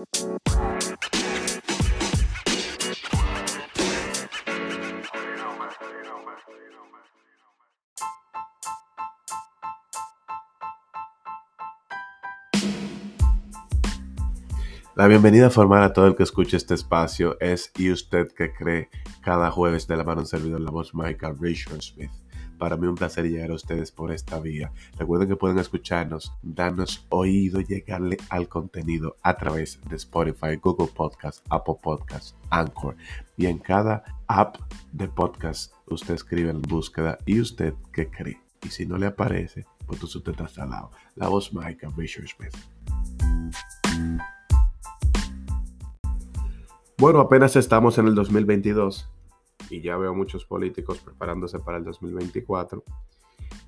La bienvenida formal a todo el que escuche este espacio es ¿Y usted que cree? Cada jueves de la mano un servidor, la voz mágica Richard Smith. Para mí un placer llegar a ustedes por esta vía. Recuerden que pueden escucharnos, darnos oído, llegarle al contenido a través de Spotify, Google Podcast, Apple Podcast, Anchor. Y en cada app de podcast usted escribe en búsqueda ¿Y usted que cree? Y si no le aparece, pues usted está al lado. La voz mágica Richard Smith. Bueno, apenas estamos en el 2022 y ya veo muchos políticos preparándose para el 2024.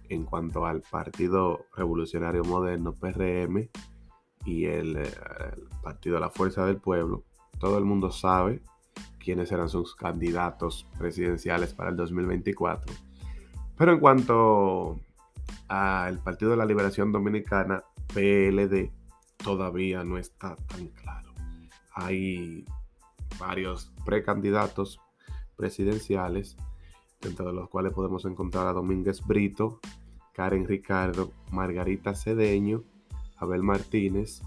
En cuanto al Partido Revolucionario Moderno, PRM, y el, eh, Partido la Fuerza del Pueblo, todo el mundo sabe quiénes serán sus candidatos presidenciales para el 2024. Pero en cuanto al Partido de la Liberación Dominicana, PLD, todavía no está tan claro. Hay varios precandidatos presidenciales, dentro de los cuales podemos encontrar a Domínguez Brito, Karen Ricardo, Margarita Cedeño, Abel Martínez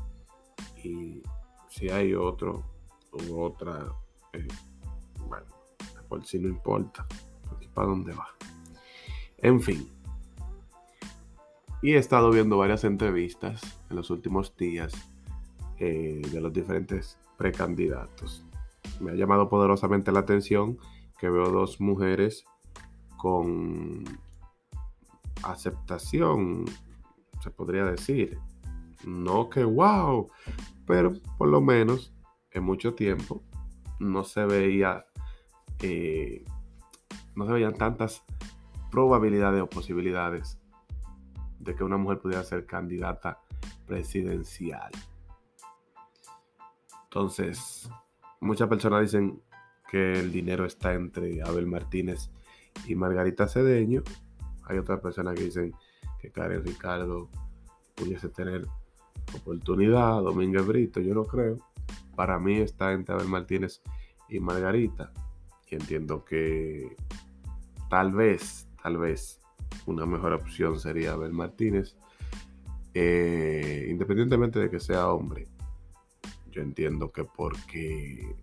y si hay otro u otra, eh, bueno, por si no importa, aquí para dónde va. En fin. Y he estado viendo varias entrevistas en los últimos días eh, de los diferentes precandidatos me ha llamado poderosamente la atención que veo dos mujeres con aceptación, se podría decir. No que wow, pero por lo menos en mucho tiempo no se veía, eh, no se veían tantas probabilidades o posibilidades de que una mujer pudiera ser candidata presidencial. Entonces, Muchas personas dicen que el dinero está entre Abel Martínez y Margarita Cedeño. Hay otras personas que dicen que Karen Ricardo pudiese tener oportunidad, Domínguez Brito, yo no creo. Para mí está entre Abel Martínez y Margarita. Y entiendo que tal vez, tal vez una mejor opción sería Abel Martínez. Eh, independientemente de que sea hombre, yo entiendo que porque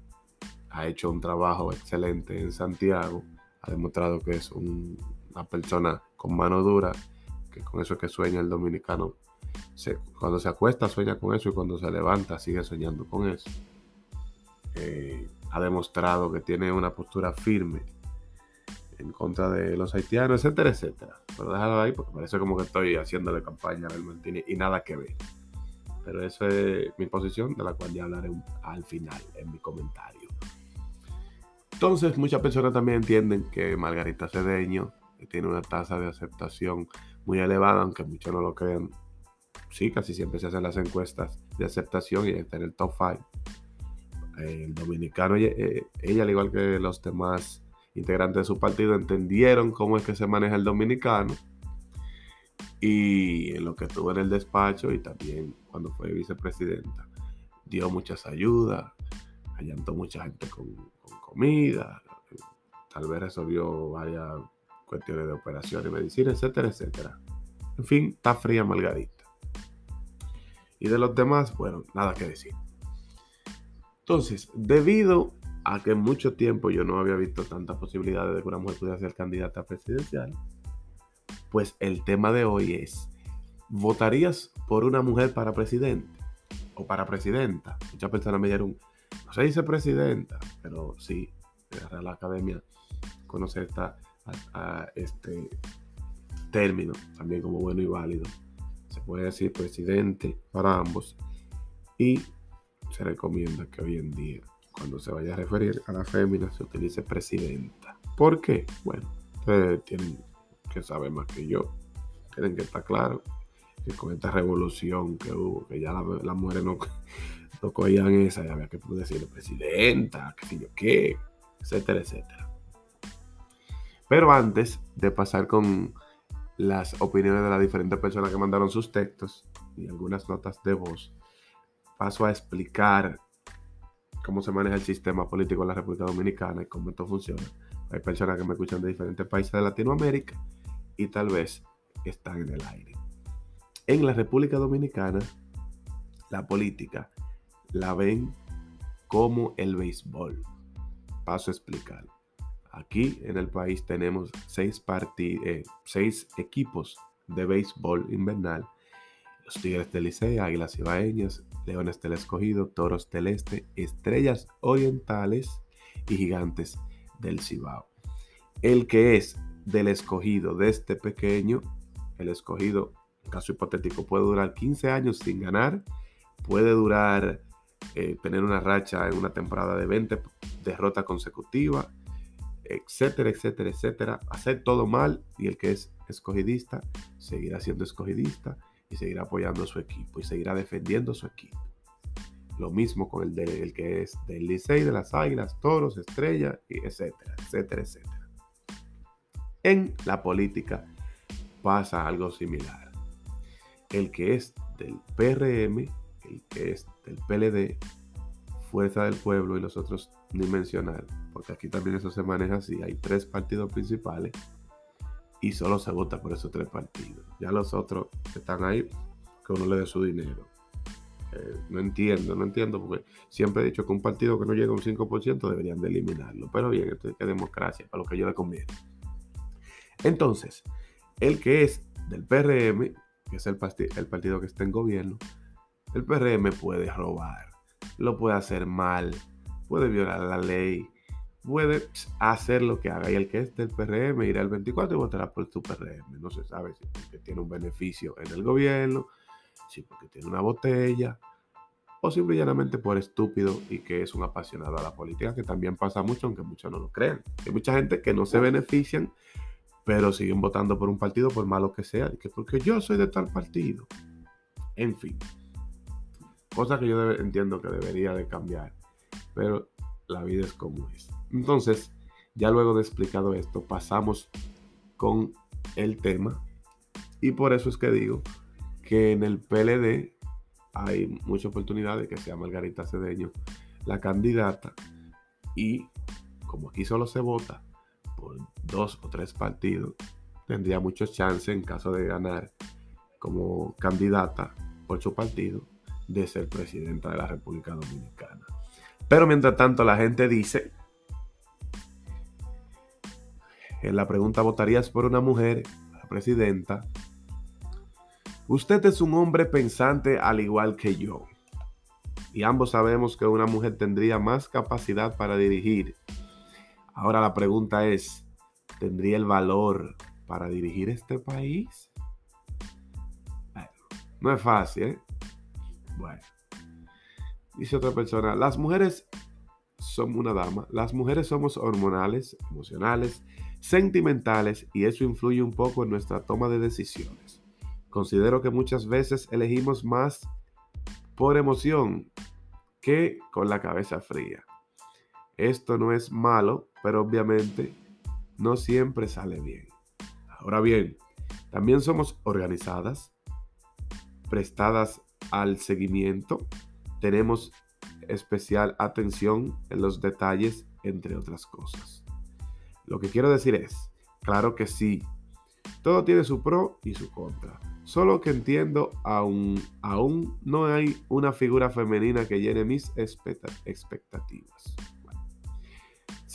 ha hecho un trabajo excelente en Santiago, ha demostrado que es una persona con mano dura, que con eso es que sueña el dominicano. cuando se acuesta sueña con eso y cuando se levanta sigue soñando con eso. Eh, ha demostrado que tiene una postura firme en contra de los haitianos, etcétera, etcétera. Pero déjalo ahí porque parece como que estoy haciéndole campaña a Martínez y nada que ver. Pero esa es mi posición, de la cual ya hablaré al final en mi comentario. Entonces, muchas personas también entienden que Margarita Cedeño tiene una tasa de aceptación muy elevada, aunque muchos no lo crean. Sí, casi siempre se hacen las encuestas de aceptación y está en el top 5. El dominicano, eh, ella, al igual que los demás integrantes de su partido, entendieron cómo es que se maneja el dominicano y en lo que estuvo en el despacho y también cuando fue vicepresidenta, dio muchas ayudas, allantó mucha gente con, comida, tal vez resolvió varias cuestiones de operaciones, medicina, etcétera, etcétera. En fin, está fría Margarita. Y de los demás, bueno, nada que decir. Entonces, debido a que mucho tiempo yo no había visto tantas posibilidades de que una mujer pudiera ser candidata presidencial, pues el tema de hoy es, ¿votarías por una mujer para presidente o para presidenta? Muchas personas me dieron, no se dice presidenta, pero sí, la Real Academia conoce esta, este término también como bueno y válido. Se puede decir presidente para ambos y se recomienda que hoy en día, cuando se vaya a referir a la fémina, se utilice presidenta. ¿Por qué? Bueno, ustedes tienen que sabe más que yo. Tienen que estar claro que con esta revolución que hubo, que ya las mujeres no, no cogían esa, ya había que decirle presidenta, qué sé yo qué, etcétera, etcétera. Pero antes de pasar con las opiniones de las diferentes personas que mandaron sus textos y algunas notas de voz, paso a explicar cómo se maneja el sistema político en la República Dominicana y cómo esto funciona. Hay personas que me escuchan de diferentes países de Latinoamérica y tal vez están en el aire. En la República Dominicana, la política la ven como el béisbol. Paso a explicar. Aquí en el país tenemos seis, eh, seis equipos de béisbol invernal. Los Tigres del Licey, Águilas Ibaeñas, Leones del Escogido, Toros del Este, Estrellas Orientales y Gigantes del Cibao. El que es del escogido de este pequeño, el escogido, en caso hipotético, puede durar 15 años sin ganar, puede durar, eh, tener una racha en una temporada de 20 derrotas consecutivas, etcétera, etcétera, etcétera. Hacer todo mal y el que es escogidista seguirá siendo escogidista y seguirá apoyando a su equipo y seguirá defendiendo su equipo. Lo mismo con el, de, que es del Licey, de las Águilas, Toros, Estrella, etcétera, etcétera, etcétera. En la política pasa algo similar. El que es del PRM, que es del PLD, Fuerza del Pueblo y los otros ni mencionar, porque aquí también eso se maneja así. Hay tres partidos principales y solo se vota por esos tres partidos. Ya los otros que están ahí, que uno le dé su dinero. Eh, no entiendo, no entiendo, porque siempre he dicho que un partido que no llega a un 5% deberían de eliminarlo. Pero bien, esto es que democracia, para lo que yo le conviene. Entonces, el que es del PRM, que es el, el partido que está en gobierno, el PRM puede robar, lo puede hacer mal, puede violar la ley, puede hacer lo que haga. Y el que es del PRM irá al 24 y votará por su PRM. No se sabe si porque tiene un beneficio en el gobierno, si porque tiene una botella, o simplemente por estúpido y que es un apasionado a la política, que también pasa mucho, aunque muchos no lo crean. Hay mucha gente que no se benefician, pero siguen votando por un partido por malo que sea, que porque yo soy de tal partido. En fin, cosa que yo entiendo que debería de cambiar, pero la vida es como es. Entonces, ya luego de explicado esto, pasamos con el tema. Y por eso es que digo que en el PLD hay mucha oportunidad de que sea Margarita Cedeño la candidata. Y como aquí solo se vota por dos o tres partidos, tendría muchos chances en caso de ganar como candidata por su partido de ser presidenta de la República Dominicana. Pero mientras tanto la gente dice en la pregunta ¿votarías por una mujer, la presidenta? Usted es un hombre pensante al igual que yo. Y ambos sabemos que una mujer tendría más capacidad para dirigir. Ahora la pregunta es, ¿tendría el valor para dirigir este país? no es fácil, ¿eh? Bueno. Dice otra persona, las mujeres son una dama, las mujeres somos hormonales, emocionales, sentimentales y eso influye un poco en nuestra toma de decisiones. Considero que muchas veces elegimos más por emoción que con la cabeza fría. Esto no es malo, pero obviamente no siempre sale bien. Ahora bien, también somos organizadas, prestadas al seguimiento, tenemos especial atención en los detalles, entre otras cosas. Lo que quiero decir es, claro que sí, todo tiene su pro y su contra. Solo que entiendo, aún, aún no hay una figura femenina que llene mis expectativas.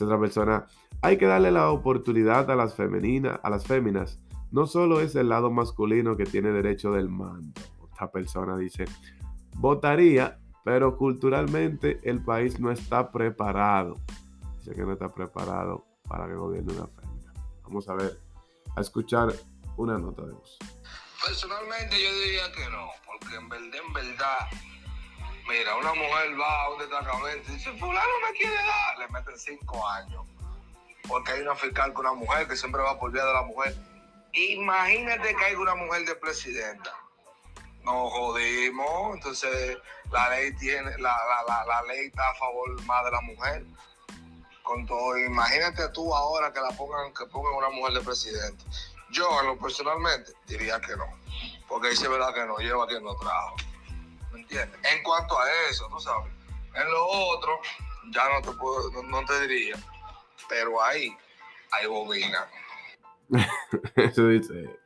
otra persona, hay que darle la oportunidad a las femeninas, a las féminas. No solo es el lado masculino que tiene derecho del mando. Otra persona dice, votaría, pero culturalmente el país no está preparado. Dice que no está preparado para que gobierne una fémina. Vamos a ver, a escuchar una nota de voz. Personalmente yo diría que no, porque en verdad, en verdad, mira, una mujer va a un destacamento y dice, fulano me quiere dar, le meten cinco años. Porque hay una fiscal con una mujer que siempre va por vía de la mujer. Imagínate que hay una mujer de presidenta. Nos jodimos, entonces la ley tiene, la, la, la ley está a favor más de la mujer con todo. Imagínate tú ahora que la pongan, que pongan una mujer de presidente. Yo, en lo personalmente, diría que no. Porque dice verdad que no lleva haciendo trabajo. ¿Me entiendes? En cuanto a eso, tú sabes. En lo otro, ya no te puedo, no, te diría, pero ahí hay bobina. Eso dice.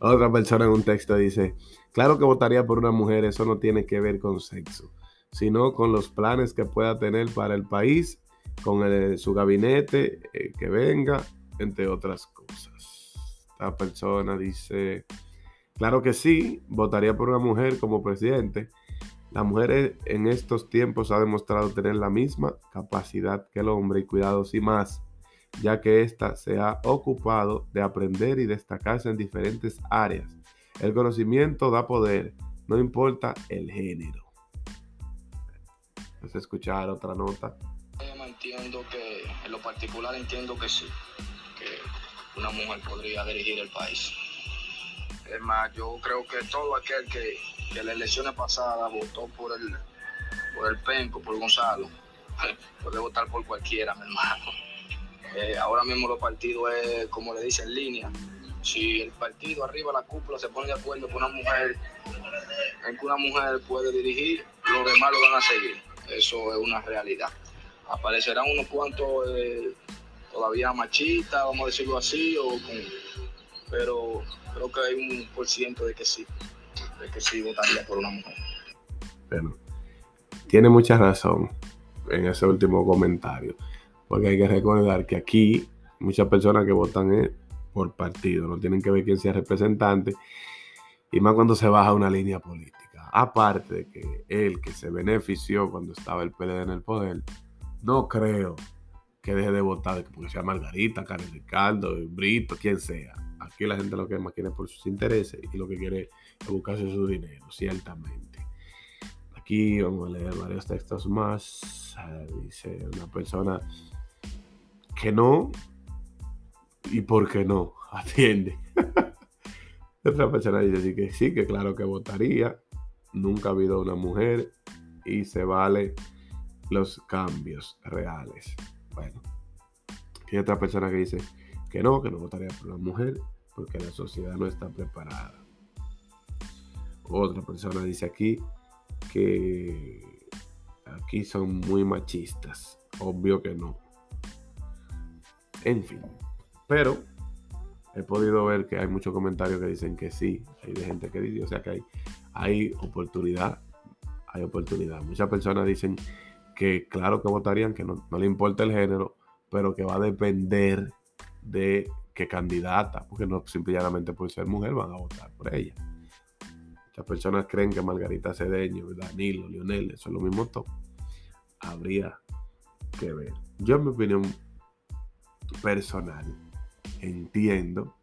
Otra persona en un texto dice, claro que votaría por una mujer, eso no tiene que ver con sexo, sino con los planes que pueda tener para el país, con su gabinete, eh, que venga, entre otras cosas. Esta persona dice, claro que sí, votaría por una mujer como presidente. La mujer en estos tiempos ha demostrado tener la misma capacidad que el hombre y cuidados y más ya que ésta se ha ocupado de aprender y destacarse en diferentes áreas. El conocimiento da poder, no importa el género. Vamos escuchar otra nota. Entiendo que, en lo particular entiendo que sí, que una mujer podría dirigir el país. Es más, yo creo que todo aquel que, que en las elecciones pasadas votó por el, por el Penco, por Gonzalo, puede votar por cualquiera, mi hermano eh, ahora mismo los partidos es, como le dicen, línea. Si el partido arriba, la cúpula, se pone de acuerdo con una mujer, en que una mujer puede dirigir, los demás lo van a seguir. Eso es una realidad. Aparecerán unos cuantos eh, todavía machistas, vamos a decirlo así, o pero creo que hay un por ciento de que sí, de que sí votaría por una mujer. Bueno, tiene mucha razón en ese último comentario. Porque hay que recordar que aquí muchas personas que votan es por partido, no tienen que ver quién sea representante, y más cuando se baja una línea política. Aparte de que él que se benefició cuando estaba el PLD en el poder, no creo que deje de votar porque sea Margarita, Karen Ricardo, Brito, quien sea. Aquí la gente lo que más quiere por sus intereses y lo que quiere es buscarse su dinero, ciertamente. Aquí vamos a leer varios textos más. Ah, dice una persona que no y por qué no. Atiende. Otra persona dice que sí, que claro que votaría. Nunca ha habido una mujer y se vale los cambios reales. Bueno, hay otra persona que dice que no, que no votaría por la mujer porque la sociedad no está preparada. Otra persona dice aquí que aquí son muy machistas. Obvio que no. En fin. Pero he podido ver que hay muchos comentarios que dicen que sí. Hay de gente que dice, o sea que hay, hay oportunidad. Hay oportunidad. Muchas personas dicen que claro que votarían, que no, le importa el género, pero que va a depender de qué candidata, porque no simplemente por ser mujer van a votar por ella. Muchas personas creen que Margarita Cedeño, Danilo, Lionel, eso es lo mismo todo. Habría que ver. Yo en mi opinión personal, entiendo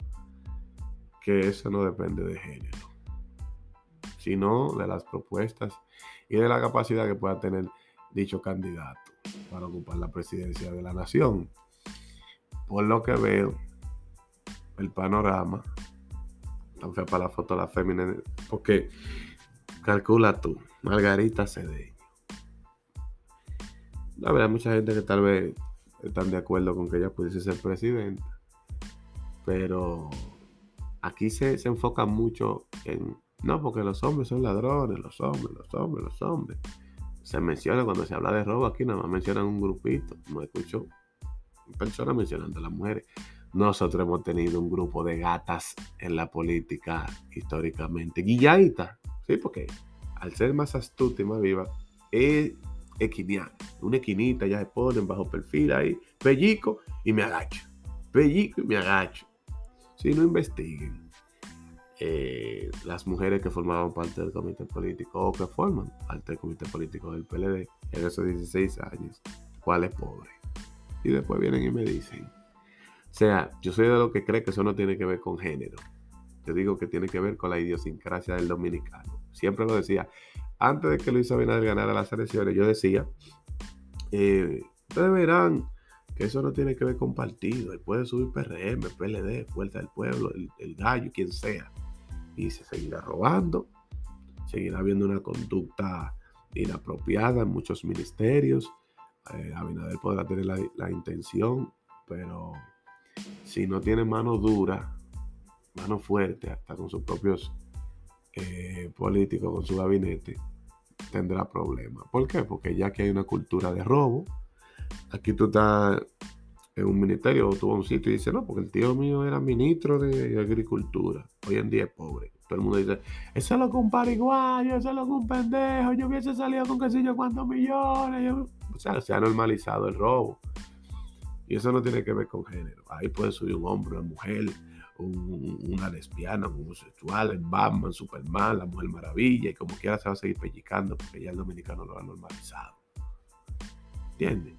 que eso no depende de género, sino de las propuestas y de la capacidad que pueda tener dicho candidato para ocupar la presidencia de la nación. Por lo que veo, el panorama, tan fea para la foto la fémina, porque calcula tú, Margarita Cedeño. La verdad, mucha gente que tal vez están de acuerdo con que ella pudiese ser presidenta. Pero aquí se, enfoca mucho en, no, porque los hombres son ladrones, los hombres, los hombres, los hombres. Se menciona cuando se habla de robo aquí, nada más mencionan un grupito. No escucho personas mencionando a las mujeres. Nosotros hemos tenido un grupo de gatas en la política históricamente. Guillaita, sí, porque al ser más astuta y más viva, es equiniana. Una equinita ya se ponen bajo perfil ahí, pellico y me agacho. Pellico y me agacho. Si no investiguen eh, las mujeres que formaban parte del comité político o que forman parte del comité político del PLD en esos 16 años, ¿cuál es pobre? Y después vienen y me dicen. O sea, yo soy de los que cree que eso no tiene que ver con género. Yo digo que tiene que ver con la idiosincrasia del dominicano. Siempre lo decía antes de que Luis Abinader ganara las elecciones, yo decía, eh, ustedes verán que eso no tiene que ver con partido, él puede subir PRM, PLD, Fuerza del Pueblo, el, gallo, quien sea, y se seguirá robando, seguirá habiendo una conducta inapropiada en muchos ministerios, eh, Abinader podrá tener la, intención, pero si no tiene mano dura, mano fuerte, hasta con sus propios eh, políticos, con su gabinete, tendrá problemas. ¿Por qué? Porque ya que hay una cultura de robo, aquí tú estás en un ministerio o tú vas a un sitio y dices, no, porque el tío mío era ministro de Agricultura, hoy en día es pobre. Todo el mundo dice, ese es lo un pariguayo, ese es lo un pendejo, yo hubiese salido con qué sé yo cuántos millones. O sea, se ha normalizado el robo. Y eso no tiene que ver con género. Ahí puede subir un hombre, una mujer, una lesbiana, un homosexual, el Batman, Superman, la Mujer Maravilla, y como quiera se va a seguir pellizcando porque ya el dominicano lo ha normalizado. ¿Entiendes?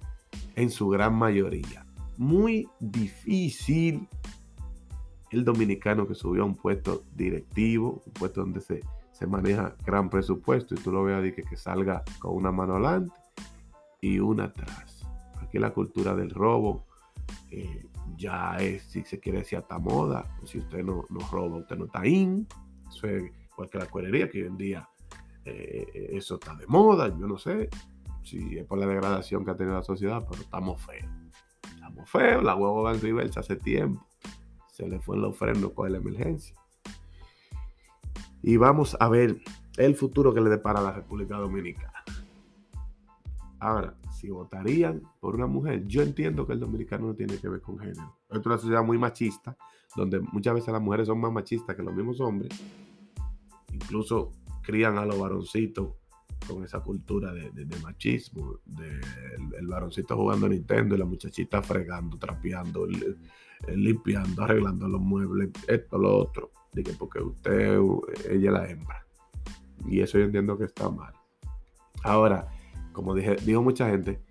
En su gran mayoría. Muy difícil el dominicano que subió a un puesto directivo, un puesto donde se, se maneja gran presupuesto, y tú lo veas que, que salga con una mano adelante y una atrás. Aquí la cultura del robo eh, ya es, si se quiere decir, hasta moda. Si usted no, no, roba, usted no está in. Eso es igual que la cuerería, que hoy en día eh, eso está de moda. Yo no sé si es por la degradación que ha tenido la sociedad, pero estamos feos. Estamos feos. La huevo va en hace tiempo. Se le fue en los frenos con la emergencia. Y vamos a ver el futuro que le depara a la República Dominicana. Ahora, si votarían por una mujer, yo entiendo que el dominicano no tiene que ver con género. Es una sociedad muy machista, donde muchas veces las mujeres son más machistas que los mismos hombres. Incluso crían a los varoncitos con esa cultura de, machismo, de el, varoncito jugando a Nintendo y la muchachita fregando, trapeando, limpiando, arreglando los muebles, esto, lo otro. Dije, porque usted, ella es la hembra. Y eso yo entiendo que está mal. Ahora, como dijo mucha gente,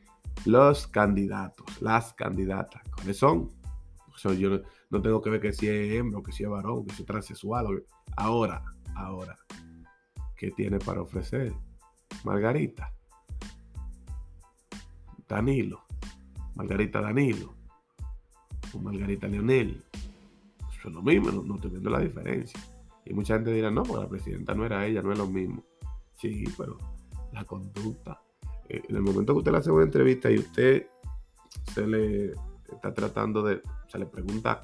los candidatos, las candidatas, ¿cuáles son? yo no, tengo que ver que si es hembra, que si es varón, que si es transexual. Ahora, ahora, ¿qué tiene para ofrecer? Margarita. Danilo. Margarita Danilo. O Margarita Leonel. Eso es lo mismo, no, estoy viendo la diferencia. Y mucha gente dirá, no, pues la presidenta no era ella, no es lo mismo. Sí, pero la conducta, en el momento que usted le hace una entrevista y usted se le está tratando de, se le pregunta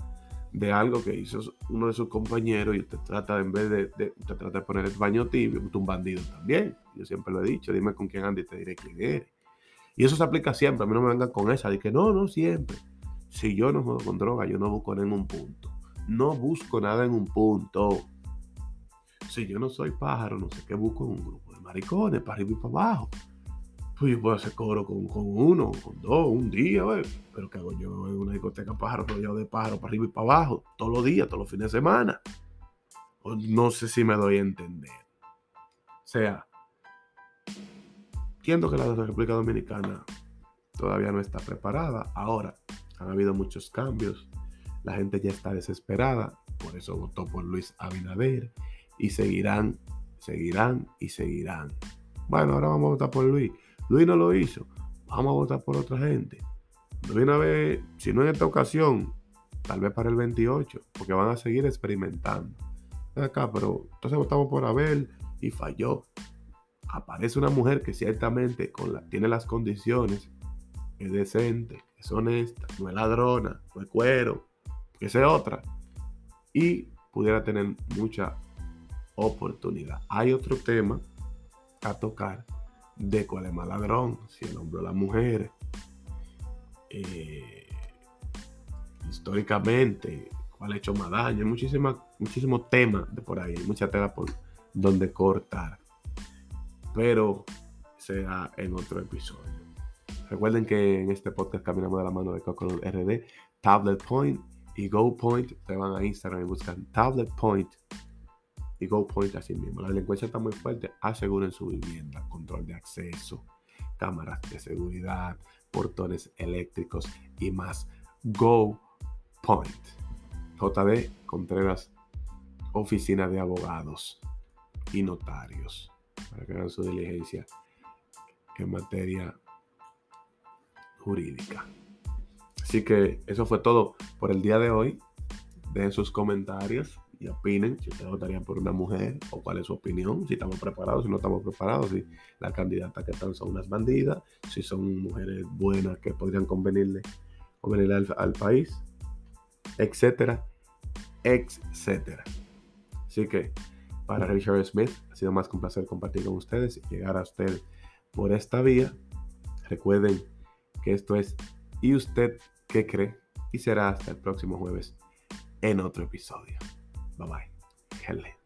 de algo que hizo uno de sus compañeros y usted trata, en vez de, usted trata de poner el baño tibio, usted un bandido también. Yo siempre lo he dicho, dime con quién anda y te diré quién eres. Y eso se aplica siempre, a mí no me vengan con esa, de que no, no siempre. Si yo no juego con droga, yo no busco nada en un punto. No busco nada en un punto. Si yo no soy pájaro, no sé qué busco en un grupo de maricones, para arriba y para abajo. Pues yo puedo hacer coro con, uno, con dos, un día, pero que hago yo en una discoteca pájaro rodeado de pájaro para arriba y para abajo, todos los días, todos los fines de semana. no sé si me doy a entender. O sea, entiendo que la República Dominicana todavía no está preparada. Ahora, han habido muchos cambios. La gente ya está desesperada. Por eso votó por Luis Abinader. Y seguirán, seguirán y seguirán. Bueno, ahora vamos a votar por Luis. Luis no lo hizo. Vamos a votar por otra gente. De una vez, si no en esta ocasión, tal vez para el 28, porque van a seguir experimentando. Acá, pero entonces votamos por Abel y falló. Aparece una mujer que ciertamente tiene las condiciones, es decente, es honesta, no es ladrona, no es cuero, que sea otra. Y pudiera tener mucha oportunidad. Hay otro tema a tocar de cuál es más ladrón, si el hombre o la mujer. Eh, históricamente, cuál ha hecho más daño. Hay muchísimos temas de por ahí, hay mucha tela por donde cortar. Pero sea en otro episodio. Recuerden que en este podcast caminamos de la mano de Coco RD, Tablet Point y Go Point. Te van a Instagram y buscan Tablet Point y GoPoint así mismo. La delincuencia está muy fuerte. Aseguren su vivienda, control de acceso, cámaras de seguridad, portones eléctricos y más. GoPoint. JD Contreras, oficina de abogados y notarios para que hagan su diligencia en materia jurídica. Así que eso fue todo por el día de hoy. Dejen sus comentarios y opinen si ustedes votarían por una mujer o cuál es su opinión, si estamos preparados, si no estamos preparados, si las candidatas que están son unas bandidas, si son mujeres buenas que podrían convenirle, convenirle al, país, etcétera, etcétera. Así que Para Richard Smith, ha sido más que un placer compartir con ustedes y llegar a usted por esta vía. Recuerden que esto es ¿Y usted qué cree? Y será hasta el próximo jueves en otro episodio. Bye bye. Helen.